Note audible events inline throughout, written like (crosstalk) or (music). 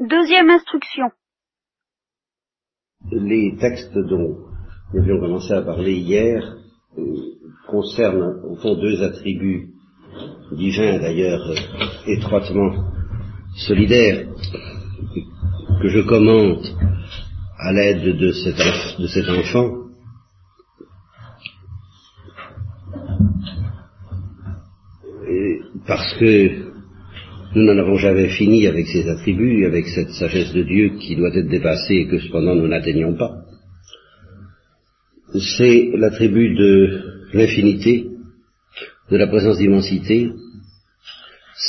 Deuxième instruction. Les textes dont nous avions commencé à parler hier euh, concernent au fond deux attributs divins d'ailleurs euh, étroitement solidaires que je commente à l'aide de cet, enfant. Parce que nous n'en avons jamais fini avec ces attributs, avec cette sagesse de Dieu qui doit être dépassée et que cependant nous n'atteignons pas. C'est l'attribut de l'infinité, de la présence d'immensité,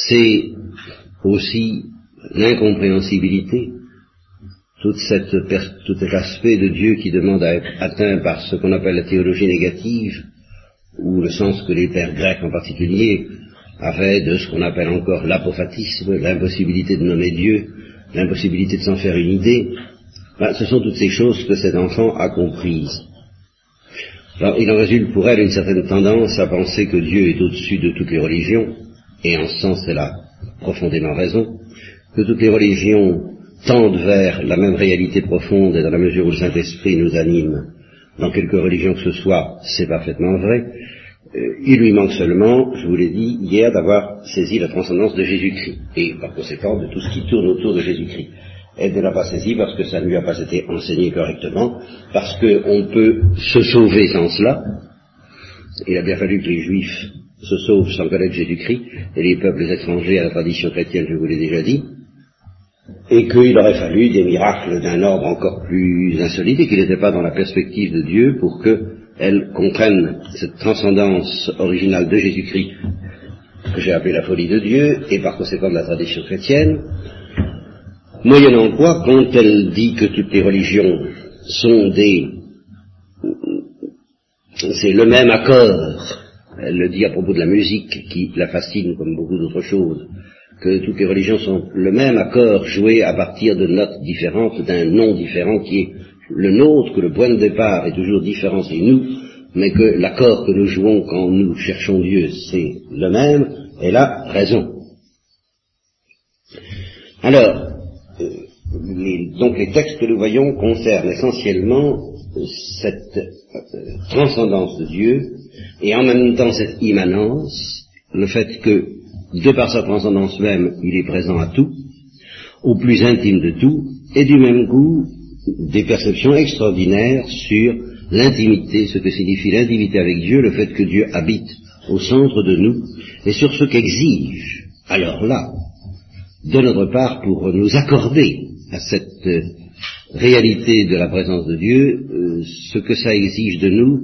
c'est aussi l'incompréhensibilité, tout cet aspect de Dieu qui demande à être atteint par ce qu'on appelle la théologie négative, ou le sens que les pères grecs en particulier avait de ce qu'on appelle encore l'apophatisme, l'impossibilité de nommer Dieu, l'impossibilité de s'en faire une idée, ben, ce sont toutes ces choses que cet enfant a comprises. Alors, il en résulte pour elle une certaine tendance à penser que Dieu est au-dessus de toutes les religions, et en ce sens elle a profondément raison, que toutes les religions tendent vers la même réalité profonde et dans la mesure où le Saint-Esprit nous anime. Dans quelque religion que ce soit, c'est parfaitement vrai, euh, il lui manque seulement, je vous l'ai dit hier, d'avoir saisi la transcendance de Jésus-Christ, et par conséquent de tout ce qui tourne autour de Jésus-Christ. Elle ne l'a pas saisi parce que ça ne lui a pas été enseigné correctement, parce qu'on peut se sauver sans cela. Il a bien fallu que les Juifs se sauvent sans connaître Jésus-Christ, et les peuples étrangers à la tradition chrétienne, je vous l'ai déjà dit, et qu'il aurait fallu des miracles d'un ordre encore plus insolite, et qu'il n'était pas dans la perspective de Dieu pour que elles comprennent cette transcendance originale de Jésus-Christ, que j'ai appelée la folie de Dieu, et par conséquent de la tradition chrétienne, moyennant quoi, quand elle dit que toutes les religions sont des... c'est le même accord, elle le dit à propos de la musique qui la fascine comme beaucoup d'autres choses, que toutes les religions sont le même accord joué à partir de notes différentes, d'un nom différent qui est le nôtre, que le point de départ est toujours différent, c'est nous, mais que l'accord que nous jouons quand nous cherchons Dieu, c'est le même, elle a raison. Alors, euh, donc les textes que nous voyons concernent essentiellement cette euh, transcendance de Dieu et en même temps cette immanence, le fait que, de par sa transcendance même, il est présent à tout, au plus intime de tout, et du même coup, des perceptions extraordinaires sur l'intimité, ce que signifie l'intimité avec Dieu, le fait que Dieu habite au centre de nous, et sur ce qu'exige, alors là, de notre part, pour nous accorder à cette euh, réalité de la présence de Dieu, euh, ce que ça exige de nous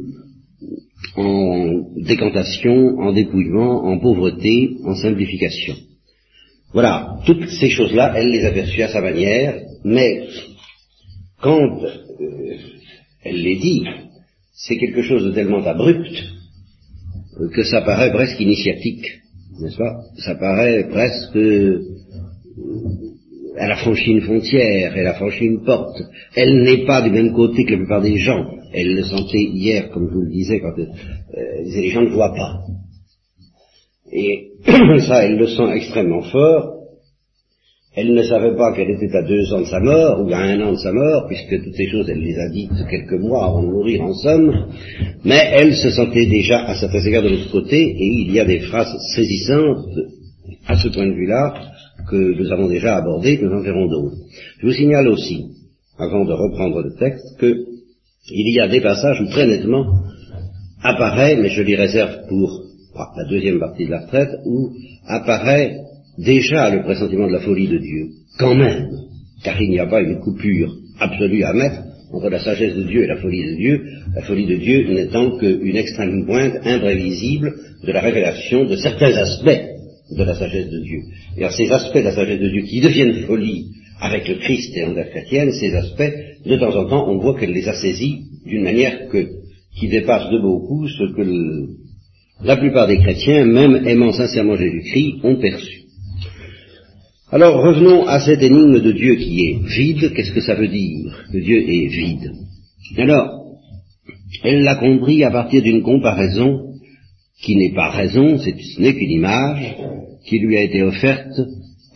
en décantation, en dépouillement, en pauvreté, en simplification. Voilà, toutes ces choses-là, elle les a perçues à sa manière, mais quand euh, elle les dit, c'est quelque chose de tellement abrupt euh, que ça paraît presque initiatique, n'est-ce pas? Ça paraît presque... Euh, elle a franchi une frontière, elle a franchi une porte. Elle n'est pas du même côté que la plupart des gens. Elle le sentait hier, comme je vous le disais, quand les gens ne voient pas. Et (clears throat) ça, elle le sent extrêmement fort, elle ne savait pas qu'elle était à deux ans de sa mort, ou à un an de sa mort, puisque toutes ces choses, elle les a dites quelques mois avant de mourir en somme, mais elle se sentait déjà à certains égards de l'autre côté, et il y a des phrases saisissantes à ce point de vue-là que nous avons déjà abordées, nous en verrons d'autres. Je vous signale aussi, avant de reprendre le texte, que il y a des passages où très nettement apparaît, mais je les réserve pour la deuxième partie de la retraite, où apparaît déjà le pressentiment de la folie de Dieu, quand même, car il n'y a pas une coupure absolue à mettre entre la sagesse de Dieu et la folie de Dieu, la folie de Dieu n'étant qu'une extrême pointe imprévisible de la révélation de certains aspects de la sagesse de Dieu. Et alors ces aspects de la sagesse de Dieu qui deviennent folie avec le Christ et en chrétienne, ces aspects, de temps en temps, on voit qu'elle les a saisis d'une manière que, qui dépasse de beaucoup ce que la plupart des chrétiens, même aimant sincèrement Jésus-Christ, ont perçu. Alors revenons à cette énigme de Dieu qui est vide. Qu'est-ce que ça veut dire que Dieu est vide? Alors, elle l'a compris à partir d'une comparaison qui n'est pas raison, ce n'est qu'une image qui lui a été offerte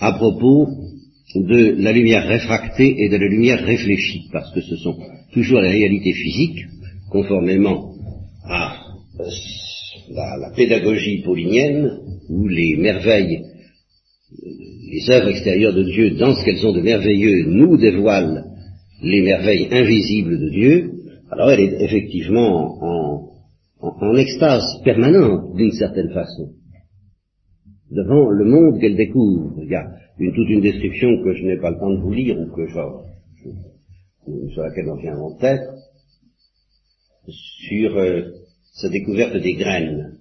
à propos de la lumière réfractée et de la lumière réfléchie, parce que ce sont toujours les réalités physiques, conformément à euh, la, pédagogie paulinienne, où les merveilles, les œuvres extérieures de Dieu, dans ce qu'elles ont de merveilleux, nous dévoilent les merveilles invisibles de Dieu, alors elle est effectivement en, en extase permanente, d'une certaine façon devant le monde qu'elle découvre. Il y a une, toute une description que je n'ai pas le temps de vous lire, ou que sur laquelle on vient en tête, sur euh, sa découverte des graines.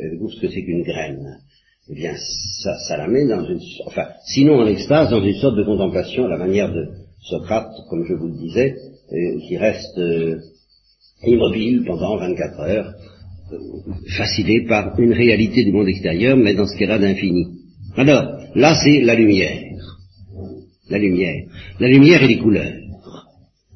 Elle découvre ce que c'est qu'une graine. Eh bien, ça, ça la met dans une, enfin, sinon en extase, dans une sorte de contemplation à la manière de Socrate, comme je vous le disais, euh, qui reste euh, immobile pendant 24 heures, fasciné par une réalité du monde extérieur, mais dans ce qu'elle a d'infini. Alors, là c'est la lumière. La lumière. La lumière et les couleurs.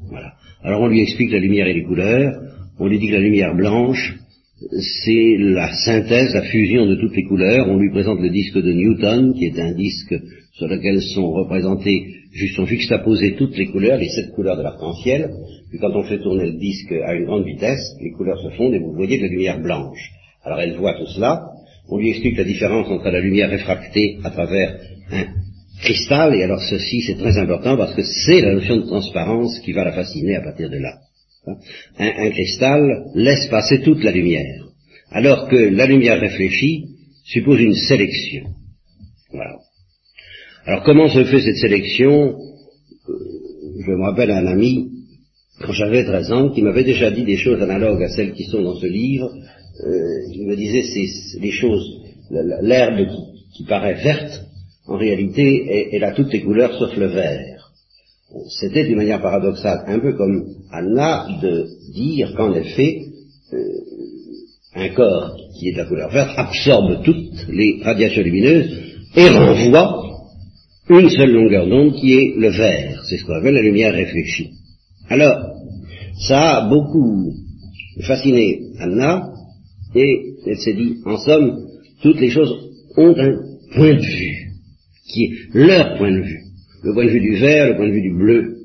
Voilà. Alors on lui explique la lumière et les couleurs, on lui dit que la lumière blanche, c'est la synthèse, la fusion de toutes les couleurs. On lui présente le disque de Newton, qui est un disque sur lequel sont représentées, sont juxtaposées toutes les couleurs, les sept couleurs de l'arc-en-ciel. Puis quand on fait tourner le disque à une grande vitesse, les couleurs se fondent et vous voyez de la lumière blanche. Alors elle voit tout cela. On lui explique la différence entre la lumière réfractée à travers un cristal, et alors ceci c'est très important parce que c'est la notion de transparence qui va la fasciner à partir de là. Un, cristal laisse passer toute la lumière, alors que la lumière réfléchie suppose une sélection. Voilà. Alors comment se fait cette sélection? Euh, Je me rappelle un ami, quand j'avais 13 ans, qui m'avait déjà dit des choses analogues à celles qui sont dans ce livre. Euh, il me disait c'est les choses, l'herbe qui, paraît verte, en réalité, elle a toutes les couleurs sauf le vert. C'était d'une manière paradoxale, un peu comme Anna de dire qu'en effet, euh, un corps qui est de la couleur verte absorbe toutes les radiations lumineuses et renvoie une seule longueur d'onde qui est le vert. C'est ce qu'on appelle la lumière réfléchie. Alors, ça a beaucoup fasciné Anna et elle s'est dit, en somme, toutes les choses ont un point de vue qui est leur point de vue le point de vue du vert, le point de vue du bleu,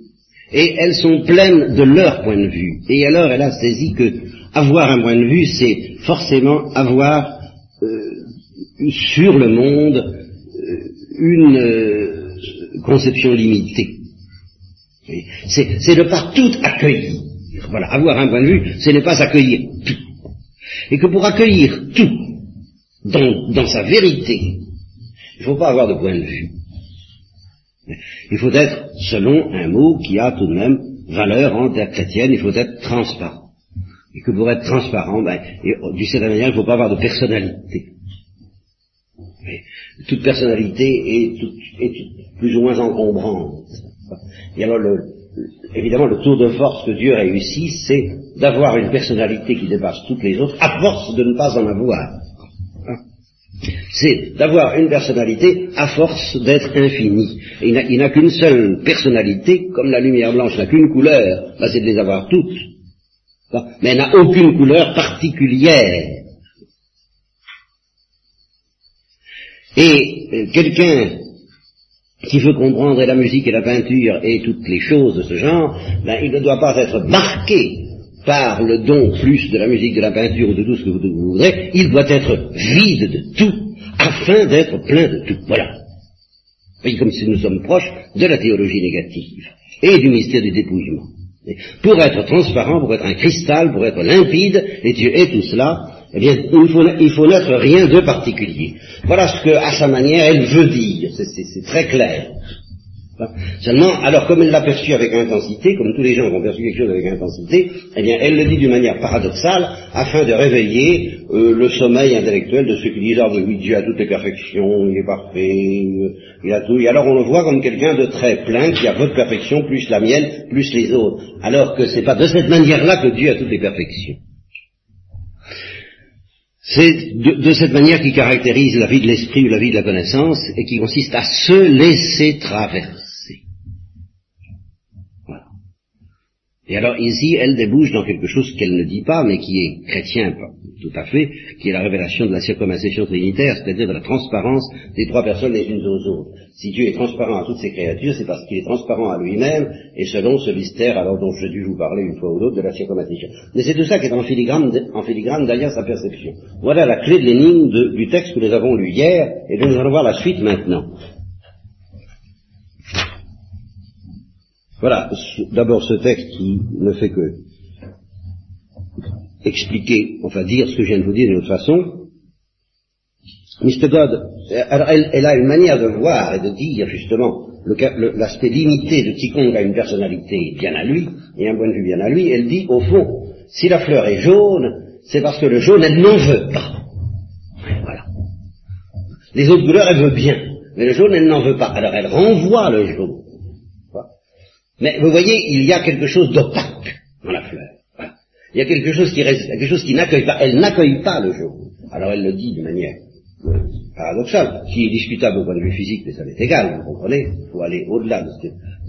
et elles sont pleines de leur point de vue. Et alors elle a saisi que avoir un point de vue, c'est forcément avoir euh, sur le monde euh, une euh, conception limitée. C'est de pas tout accueillir. Voilà, avoir un point de vue, ce n'est pas accueillir tout. Et que pour accueillir tout dans, dans sa vérité, il ne faut pas avoir de point de vue. Il faut être, selon un mot qui a tout de même valeur en terre chrétienne, il faut être transparent. Et que pour être transparent, ben, d'une certaine manière, il ne faut pas avoir de personnalité. toute personnalité est, plus ou moins encombrante. Et alors, évidemment, le tour de force que Dieu réussit, c'est d'avoir une personnalité qui dépasse toutes les autres, à force de ne pas en avoir c'est d'avoir une personnalité à force d'être infini. il n'a qu'une seule personnalité, comme la lumière blanche n'a qu'une couleur, c'est de les avoir toutes. Mais elle n'a aucune couleur particulière. Et euh, quelqu'un qui veut comprendre la musique et la peinture et toutes les choses de ce genre, ben, il ne doit pas être marqué par le don plus de la musique, de la peinture ou de tout ce que vous voudrez, il doit être vide de tout afin d'être plein de tout. Voilà. Voyez comme si nous sommes proches de la théologie négative et du mystère du dépouillement. pour être transparent, pour être un cristal, pour être limpide, et Dieu est tout cela, eh bien, il faut, il faut n'être rien de particulier. Voilà ce que, à sa manière, elle veut dire. C'est très clair. Seulement, alors comme elle l'a perçu avec intensité, comme tous les gens ont perçu quelque chose avec intensité, eh bien, elle le dit d'une manière paradoxale, afin de réveiller euh, le sommeil intellectuel de ceux qui disent, ah oui, Dieu a toutes les perfections, il est parfait, il a tout. Et alors on le voit comme quelqu'un de très plein, qui a votre perfection, plus la mienne, plus les autres. Alors que c'est pas de cette manière-là que Dieu a toutes les perfections. C'est de, cette manière qui caractérise la vie de l'esprit ou la vie de la connaissance et qui consiste à se laisser traverser. Et alors ici, elle débouche dans quelque chose qu'elle ne dit pas, mais qui est chrétien tout à fait, qui est la révélation de la circumcision trinitaire, c'est-à-dire de la transparence des trois personnes les unes aux autres. Si Dieu est transparent à toutes ses créatures, c'est parce qu'il est transparent à lui-même, et selon ce mystère, alors dont j'ai dû vous parler une fois ou l'autre, de la circumcision. Mais c'est tout ça qui est en filigrane, en filigrane derrière sa perception. Voilà la clé de l'énigme du texte que nous avons lu hier, et dont nous allons voir la suite maintenant. Voilà, d'abord ce texte qui ne fait que expliquer, enfin dire ce que je viens de vous dire d'une autre façon. Mr. God, elle, a une manière de voir et de dire justement l'aspect limité de quiconque a une personnalité bien à lui, et un point de vue bien à lui, elle dit au fond, si la fleur est jaune, c'est parce que le jaune, elle n'en veut pas. Voilà. Les autres couleurs, elle veut bien, mais le jaune, elle n'en veut pas. Alors elle renvoie le jaune. Mais vous voyez, il y a quelque chose d'opaque dans la fleur. Il y a quelque chose qui reste, quelque chose qui n'accueille pas. Elle n'accueille pas le jaune. Alors elle le dit de manière paradoxale, qui est discutable au point de vue physique, mais ça m'est égal, vous comprenez Il faut aller au-delà de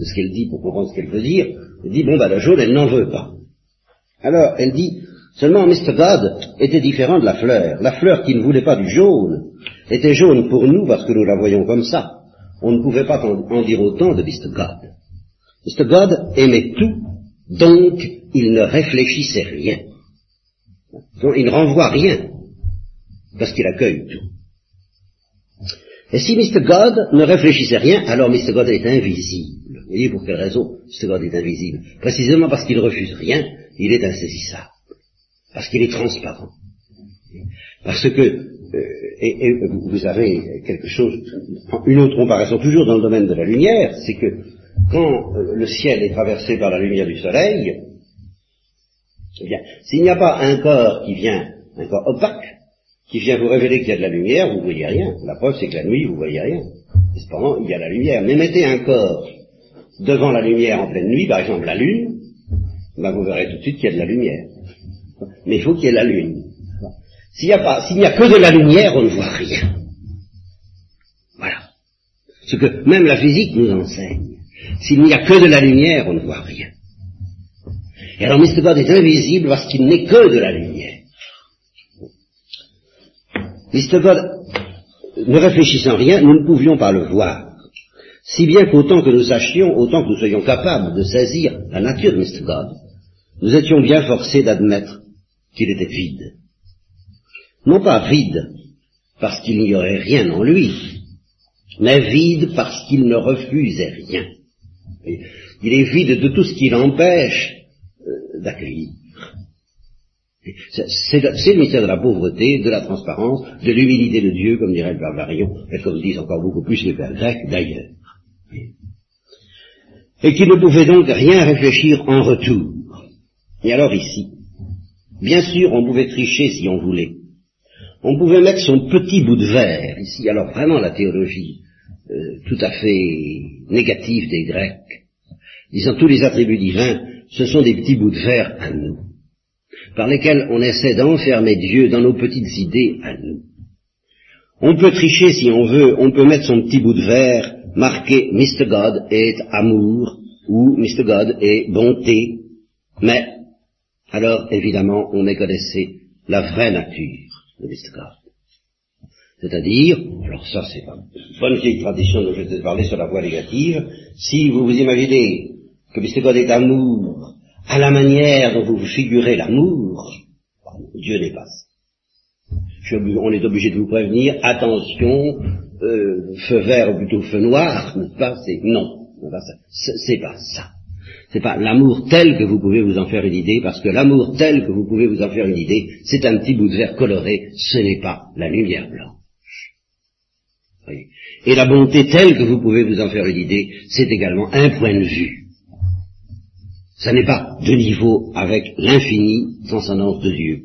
ce qu'elle dit pour comprendre ce qu'elle veut dire. Elle dit, bon, bah, le jaune, elle n'en veut pas. Alors, elle dit, seulement Mr. God était différent de la fleur. La fleur qui ne voulait pas du jaune était jaune pour nous parce que nous la voyons comme ça. On ne pouvait pas en dire autant de Mr. God. Mr. God aimait tout, donc il ne réfléchissait rien. Donc il ne renvoie rien, parce qu'il accueille tout. Et si Mr. God ne réfléchissait rien, alors Mr. God est invisible. Vous voyez pour quelle raison Mr. God est invisible? Précisément parce qu'il refuse rien, il est insaisissable. Parce qu'il est transparent. Parce que, euh, et, et, vous avez quelque chose, une autre comparaison toujours dans le domaine de la lumière, c'est que quand euh, le ciel est traversé par la lumière du soleil, eh bien, s'il n'y a pas un corps qui vient, un corps opaque, qui vient vous révéler qu'il y a de la lumière, vous ne voyez rien. La preuve, c'est que la nuit, vous ne voyez rien. Cependant, il y a la lumière. Mais mettez un corps devant la lumière en pleine nuit, par exemple la lune, ben vous verrez tout de suite qu'il y a de la lumière. Mais il faut qu'il y ait la lune. S'il n'y a pas, s'il n'y a que de la lumière, on ne voit rien. Voilà. Ce que même la physique nous enseigne. S'il n'y a que de la lumière, on ne voit rien. Et alors Mr. God est invisible parce qu'il n'est que de la lumière. Mr. God, ne réfléchissant rien, nous ne pouvions pas le voir. Si bien qu'autant que nous sachions, autant que nous soyons capables de saisir la nature de Mr. God, nous étions bien forcés d'admettre qu'il était vide. Non pas vide parce qu'il n'y aurait rien en lui, mais vide parce qu'il ne refusait rien. Il est vide de tout ce qui l'empêche euh, d'accueillir. C'est le mystère de la pauvreté, de la transparence, de l'humilité de Dieu, comme dirait le père Varion, et comme disent encore beaucoup plus les pères grecs d'ailleurs. Et qui ne pouvait donc rien réfléchir en retour. Et alors ici, bien sûr, on pouvait tricher si on voulait. On pouvait mettre son petit bout de verre, ici, alors vraiment la théologie euh, tout à fait négative des Grecs, disant tous les attributs divins, ce sont des petits bouts de verre à nous, par lesquels on essaie d'enfermer Dieu dans nos petites idées à nous. On peut tricher si on veut, on peut mettre son petit bout de verre marqué Mr. God est amour ou Mr. God est bonté, mais alors évidemment on méconnaissait la vraie nature de Mr. God. C'est-à-dire, alors ça c'est une bonne vieille tradition dont je vais parler sur la voie négative, si vous vous imaginez que. God est amour à la manière dont vous vous figurez l'amour, Dieu n'est pas ça. on est obligé de vous prévenir, attention, euh, feu vert ou plutôt feu noir, pas, c'est, non, c'est pas ça. C'est pas l'amour tel que vous pouvez vous en faire une idée, parce que l'amour tel que vous pouvez vous en faire une idée, c'est un petit bout de verre coloré, ce n'est pas la lumière blanche. Et la bonté telle que vous pouvez vous en faire une idée, c'est également un point de vue. Ça n'est pas de niveau avec l'infini transcendance de Dieu.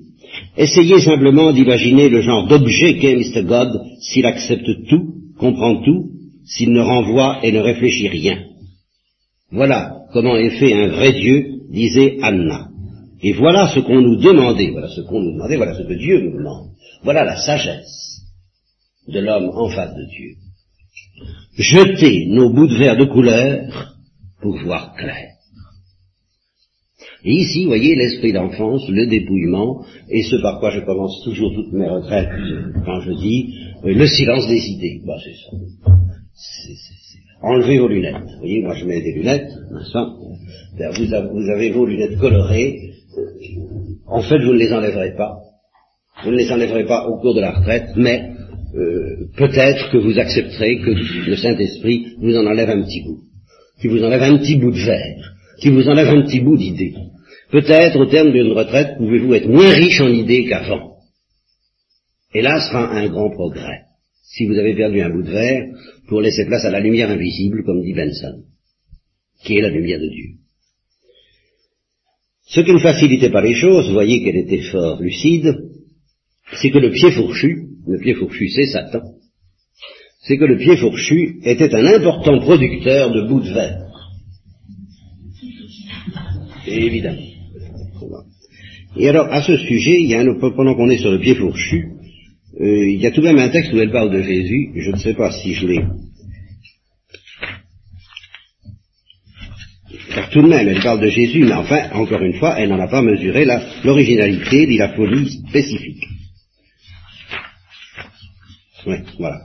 Essayez simplement d'imaginer le genre d'objet qu'est Mr. God s'il accepte tout, comprend tout, s'il ne renvoie et ne réfléchit rien. Voilà comment est fait un vrai Dieu, disait Anna. Et voilà ce qu'on nous demandait, voilà ce qu'on nous demandait, voilà ce que Dieu nous demande. Voilà la sagesse de l'homme en face de Dieu. Jeter nos bouts de verre de couleur pour voir clair. Et ici, voyez, l'esprit d'enfance, le dépouillement, et ce par quoi je commence toujours toutes mes retraites quand je dis le silence des idées. Bah, c'est ça. Enlevez vos lunettes. Vous voyez, moi je mets des lunettes, pas vous, vous avez vos lunettes colorées. En fait, vous ne les enlèverez pas. Vous ne les enlèverez pas au cours de la retraite, mais euh, peut-être que vous accepterez que le Saint-Esprit vous en enlève un petit bout, qui vous enlève un petit bout de verre, qui vous enlève un petit bout d'idée. Peut-être au terme d'une retraite, pouvez-vous être moins riche en idées qu'avant. Et là sera un grand progrès. Si vous avez perdu un bout de verre, pour laisser place à la lumière invisible, comme dit Benson, qui est la lumière de Dieu. Ce qui ne facilitait pas les choses, voyez qu'elle était fort lucide, c'est que le pied fourchu, le pied fourchu c'est Satan, c'est que le pied fourchu était un important producteur de bouts de verre. évidemment. Et alors, à ce sujet, il y a un, pendant qu'on est sur le pied fourchu, euh, il y a tout de même un texte où elle parle de Jésus, je ne sais pas si je l'ai. Car tout de même, elle parle de Jésus, mais enfin, encore une fois, elle n'en a pas mesuré l'originalité ni la folie spécifique. Oui, voilà.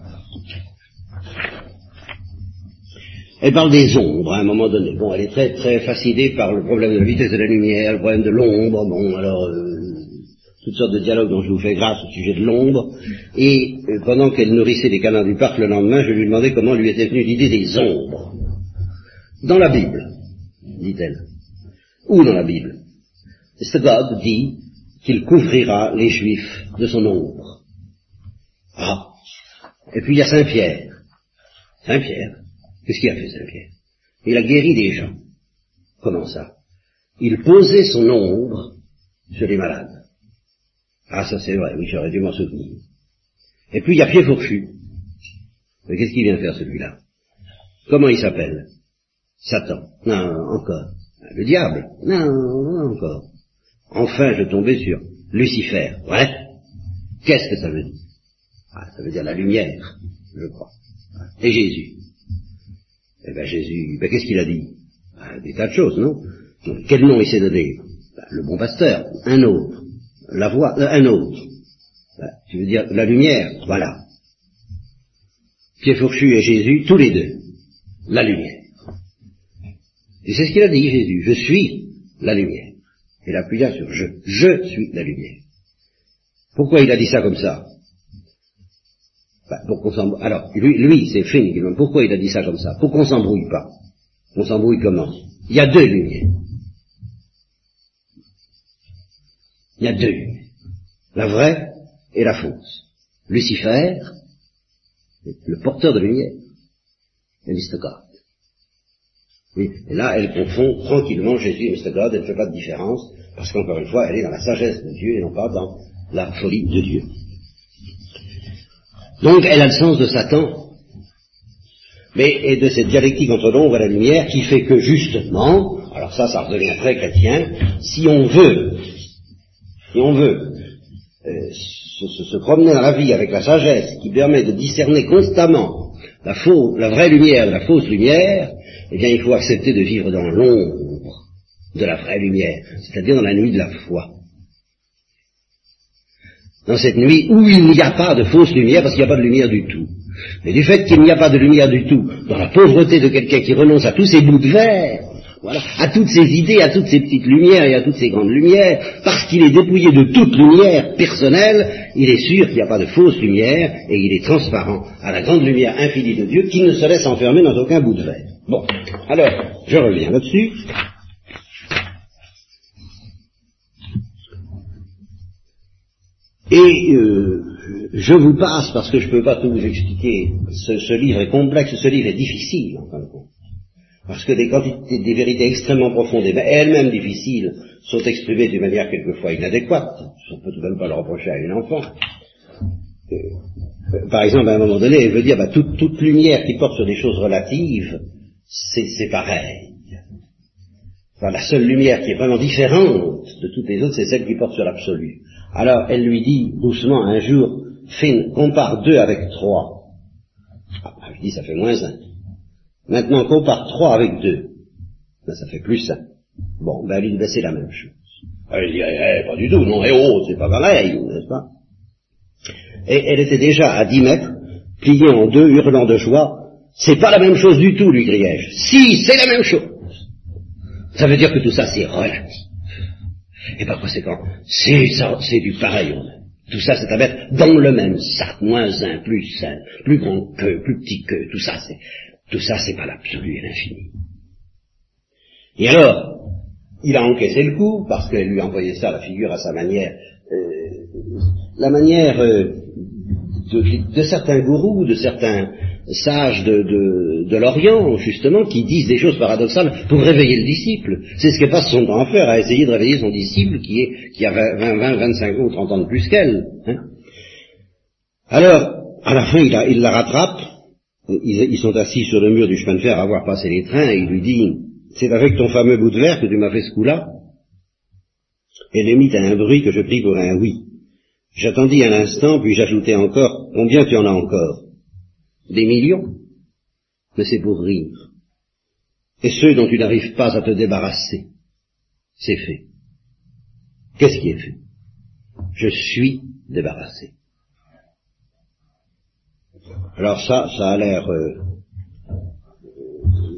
Elle parle des ombres à un moment donné. Bon, elle est très très fascinée par le problème de la vitesse de la lumière, le problème de l'ombre. Bon, alors euh, toutes sortes de dialogues dont je vous fais grâce au sujet de l'ombre. Et euh, pendant qu'elle nourrissait les canards du parc le lendemain, je lui demandais comment lui était venue l'idée des ombres. Dans la Bible, dit-elle. Où dans la Bible? God dit qu'il couvrira les Juifs de son ombre. Et puis il y a Saint-Pierre. Saint-Pierre, qu'est-ce qu'il a fait Saint-Pierre? Il a guéri des gens. Comment ça? Il posait son ombre sur les malades. Ah, ça c'est vrai, oui, j'aurais dû m'en souvenir. Et puis il y a Pied Fourchu. Mais qu'est-ce qu'il vient faire celui-là? Comment il s'appelle? Satan. Non, encore. Le diable. Non, non, encore. Enfin, je tombais sur Lucifer. Ouais. Qu'est-ce que ça veut dire? Ça veut dire la lumière, je crois. Et Jésus. Eh bien Jésus, ben, qu'est-ce qu'il a dit? Ben, Des tas de choses, non? Quel nom il s'est donné? Ben, Le bon pasteur, un autre. La voix, euh, un autre. tu veux dire la lumière, voilà. Pierre Fourchu et Jésus, tous les deux. La lumière. Et c'est ce qu'il a dit, Jésus. Je suis la lumière. Il appuya sur je. Je suis la lumière. Pourquoi il a dit ça comme ça? Bah, pour qu'on Alors, lui, lui c'est fini. Pourquoi il a dit ça comme ça? Pour qu'on s'embrouille pas. On s'embrouille comment? Il y a deux lumières. Il y a deux lumières. La vraie et la fausse. Lucifer, le porteur de lumière. God. Oui, et là, elle confond tranquillement Jésus et. God, elle ne fait pas de différence, parce qu'encore une fois, elle est dans la sagesse de Dieu et non pas dans la folie de Dieu. Donc elle a le sens de Satan, mais et de cette dialectique entre l'ombre et la lumière qui fait que justement, alors ça, ça redevient très chrétien, si on veut, si on veut euh, se, promener dans la vie avec la sagesse qui permet de discerner constamment la, faux, vraie lumière de la fausse lumière, eh bien il faut accepter de vivre dans l'ombre de la vraie lumière, c'est-à-dire dans la nuit de la foi dans cette nuit où il n'y a pas de fausse lumière, parce qu'il n'y a pas de lumière du tout. Mais du fait qu'il n'y a pas de lumière du tout, dans la pauvreté de quelqu'un qui renonce à tous ces bouts de verre, voilà, à toutes ces idées, à toutes ces petites lumières et à toutes ces grandes lumières, parce qu'il est dépouillé de toute lumière personnelle, il est sûr qu'il n'y a pas de fausse lumière et il est transparent à la grande lumière infinie de Dieu qui ne se laisse enfermer dans aucun bout de verre. Bon, alors, je reviens là-dessus. Et euh, je vous passe, parce que je ne peux pas tout vous expliquer, ce, livre est complexe, ce livre est difficile, en fin de compte. Parce que des quantités, des vérités extrêmement profondes et elles-mêmes difficiles sont exprimées d'une manière quelquefois inadéquate. On ne peut tout de même pas le reprocher à une enfant. Euh, par exemple, à un moment donné, elle veut dire, bah, toute, toute, lumière qui porte sur des choses relatives, c'est pareil. Enfin, la seule lumière qui est vraiment différente de toutes les autres, c'est celle qui porte sur l'absolu. Alors elle lui dit doucement un jour, Finn, compare deux avec trois. Ah, elle lui dit, ça fait moins un. Maintenant, compare trois avec deux. Ben, ça fait plus un. Bon, ben, lui, ben, c'est la même chose. Elle dirait, eh, pas du tout, non, eh oh, c'est pas pareil, n'est-ce pas? Et elle était déjà à dix mètres, pliée en deux, hurlant de joie. C'est pas la même chose du tout, lui criai-je. Si, c'est la même chose. Ça veut dire que tout ça, c'est relatif. Et par conséquent, c'est c'est du pareil au. Tout ça, c'est à mettre dans le même sac, moins un, plus un, plus grand que, plus petit que, tout ça, c'est, tout ça, c'est pas l'absolu et l'infini. Et alors, il a encaissé le coup, parce qu'elle lui a envoyé ça, la figure, à sa manière, euh, la manière euh, de, de, certains gourous, de certains sages de, de, de l'Orient, justement, qui disent des choses paradoxales pour réveiller le disciple. C'est ce qu'elle passe son à faire, à essayer de réveiller son disciple qui, est, qui a 20, 20, 25 ou 30 ans de plus qu'elle. Hein. Alors, à la fin, il, la rattrape, ils, ils, sont assis sur le mur du chemin de fer à voir passer les trains, et il lui dit, c'est avec ton fameux bout de verre que tu m'as fait ce coup-là Elle émit un bruit que je pris pour un oui. J'attendis un instant, puis j'ajoutai encore, combien tu en as encore? Des millions Mais c'est pour rire. Et ceux dont tu n'arrives pas à te débarrasser, c'est fait. Qu'est-ce qui est fait? Je suis débarrassé. Alors ça, ça a l'air euh,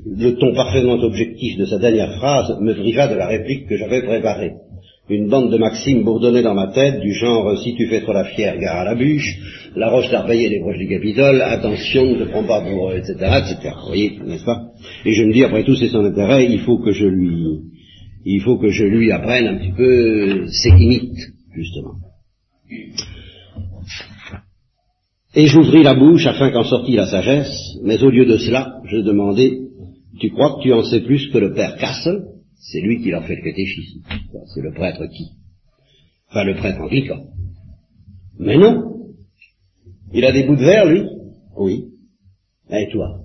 le ton parfaitement objectif de sa dernière phrase me priva de la réplique que j'avais préparée. Une bande de maximes bourdonnait dans ma tête, du genre si tu fais trop la fière, gare à la bûche, la roche d'Arbaillé les roches du Capitole, attention, ne te prends pas pour, etc., etc. Vous voyez, n'est-ce pas? Et je me dis, après tout, c'est son intérêt, il faut que je lui, il faut que je lui apprenne un petit peu ses limites, justement. Et j'ouvris la bouche afin qu'en sortît la sagesse, mais au lieu de cela, je demandai tu crois que tu en sais plus que le père Castle C'est lui qui leur fait le catéchisme. C'est le prêtre qui Enfin, le prêtre anglican. Mais non. Il a des bouts de verre, lui Oui. Et toi?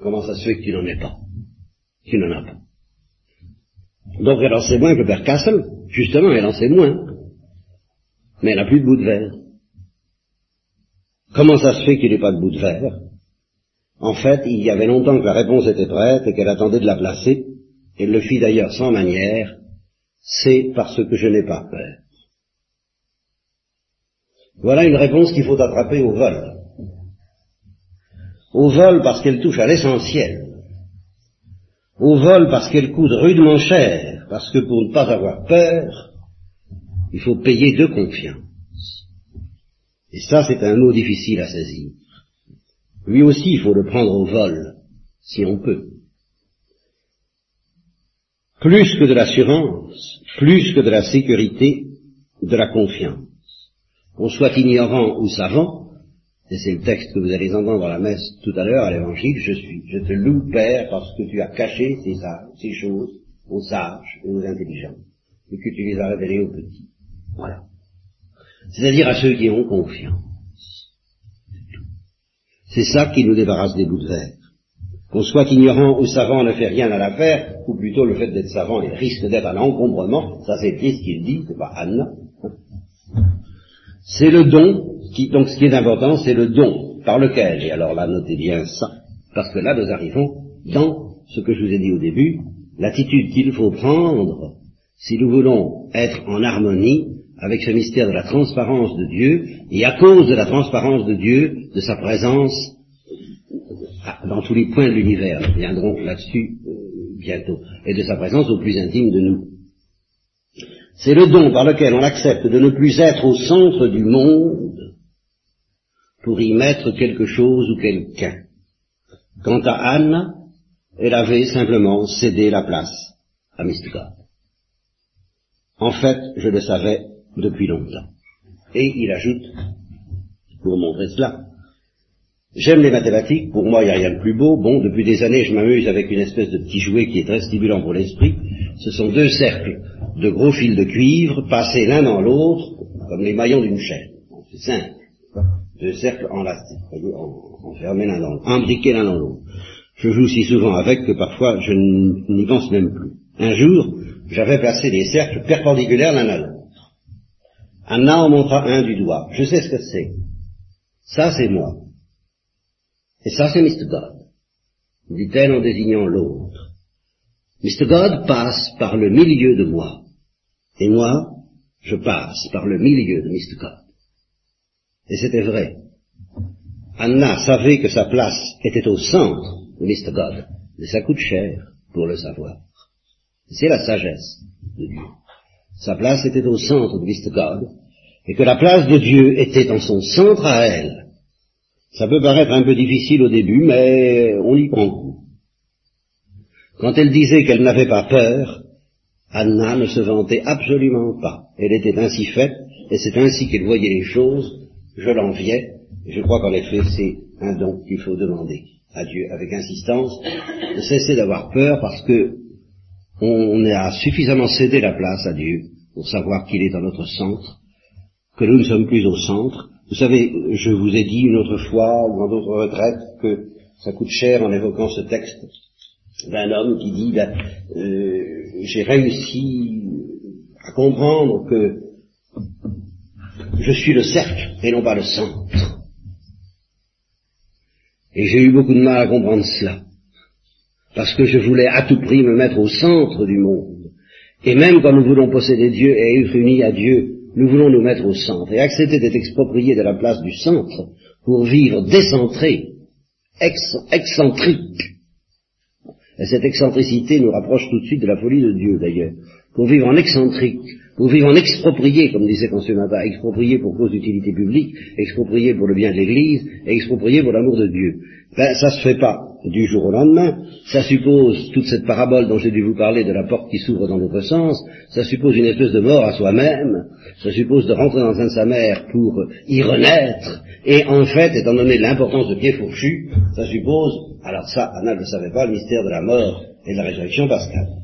Comment ça se fait que tu n'en aies pas? Tu n'en as pas. Donc elle en sait moins que le père Castle. Justement, elle en sait moins. Mais elle n'a plus de bouts de verre. Comment ça se fait qu'il n'ait pas de bout de verre? En fait, il y avait longtemps que la réponse était prête et qu'elle attendait de la placer. Elle le fit d'ailleurs sans manière. C'est parce que je n'ai pas peur. Voilà une réponse qu'il faut attraper au vol. Au vol parce qu'elle touche à l'essentiel. Au vol parce qu'elle coûte rudement cher, parce que pour ne pas avoir peur, il faut payer de confiance. Et ça, c'est un mot difficile à saisir. Lui aussi, il faut le prendre au vol, si on peut. Plus que de l'assurance, plus que de la sécurité, de la confiance. Qu'on soit ignorant ou savant, et c'est le texte que vous allez entendre dans la messe tout à l'heure à l'évangile, je suis, je te loue Père parce que tu as caché ces, ces choses aux sages et aux intelligents, et que tu les as révélées aux petits. Voilà. C'est-à-dire à ceux qui ont confiance. C'est ça qui nous débarrasse des bouts de verre. Qu'on soit ignorant ou savant ne fait rien à l'affaire, ou plutôt le fait d'être savant risque d'être un encombrement, ça c'est Christ qui le dit, c'est pas Anna. (laughs) C'est le don, qui, donc ce qui est important, c'est le don. Par lequel, et alors là notez bien ça, parce que là nous arrivons dans ce que je vous ai dit au début, l'attitude qu'il faut prendre si nous voulons être en harmonie avec ce mystère de la transparence de Dieu, et à cause de la transparence de Dieu, de sa présence dans tous les points de l'univers, nous reviendrons là-dessus euh, bientôt, et de sa présence au plus intime de nous. C'est le don par lequel on accepte de ne plus être au centre du monde pour y mettre quelque chose ou quelqu'un. Quant à Anne, elle avait simplement cédé la place à Mystica. En fait, je le savais depuis longtemps. Et il ajoute, pour montrer cela, j'aime les mathématiques, pour moi il n'y a rien de plus beau, bon, depuis des années je m'amuse avec une espèce de petit jouet qui est très stimulant pour l'esprit, ce sont deux cercles de gros fils de cuivre passés l'un dans l'autre, comme les maillons d'une chaîne. C'est simple. Deux cercles enlacés, enfermés l'un dans l'autre, imbriqués l'un dans l'autre. Je joue si souvent avec que parfois je n'y pense même plus. Un jour, j'avais placé des cercles perpendiculaires l'un à l'autre. Anna en montra un du doigt. Je sais ce que c'est. Ça, c'est moi. Et ça, c'est Mr. God, dit-elle en désignant l'autre. Mr. God passe par le milieu de moi. Et moi, je passe par le milieu de Mr. God. Et c'était vrai. Anna savait que sa place était au centre de Mr. God. Mais ça coûte cher pour le savoir. C'est la sagesse de Dieu. Sa place était au centre de Mr. God, et que la place de Dieu était dans son centre à elle. Ça peut paraître un peu difficile au début, mais on y prend. Quand elle disait qu'elle n'avait pas peur, Anna ne se vantait absolument pas. Elle était ainsi faite, et c'est ainsi qu'elle voyait les choses. Je l'enviais, et je crois qu'en effet c'est un don qu'il faut demander à Dieu avec insistance, de cesser d'avoir peur parce que on a suffisamment cédé la place à Dieu pour savoir qu'il est dans notre centre, que nous ne sommes plus au centre. Vous savez, je vous ai dit une autre fois ou en d'autres retraites que ça coûte cher en évoquant ce texte d'un homme qui dit ben, euh, j'ai réussi à comprendre que je suis le cercle et non pas le centre. Et j'ai eu beaucoup de mal à comprendre cela, parce que je voulais à tout prix me mettre au centre du monde. Et même quand nous voulons posséder Dieu et être unis à Dieu, nous voulons nous mettre au centre et accepter d'être expropriés de la place du centre pour vivre décentré, excentrique. Et cette excentricité nous rapproche tout de suite de la folie de Dieu d'ailleurs. Pour vivre en excentrique, pour vivre en exproprié, comme disait Consumata, exproprié pour cause d'utilité publique, exproprié pour le bien de l'Église, exproprié pour l'amour de Dieu. Ben, ça se fait pas du jour au lendemain, ça suppose toute cette parabole dont j'ai dû vous parler de la porte qui s'ouvre dans l'autre sens, ça suppose une espèce de mort à soi-même, ça suppose de rentrer dans un de sa mère pour y renaître, et en fait, étant donné l'importance de pied fourchu, ça suppose, alors ça, Anna ne le savait pas, le mystère de la mort et de la résurrection pascale.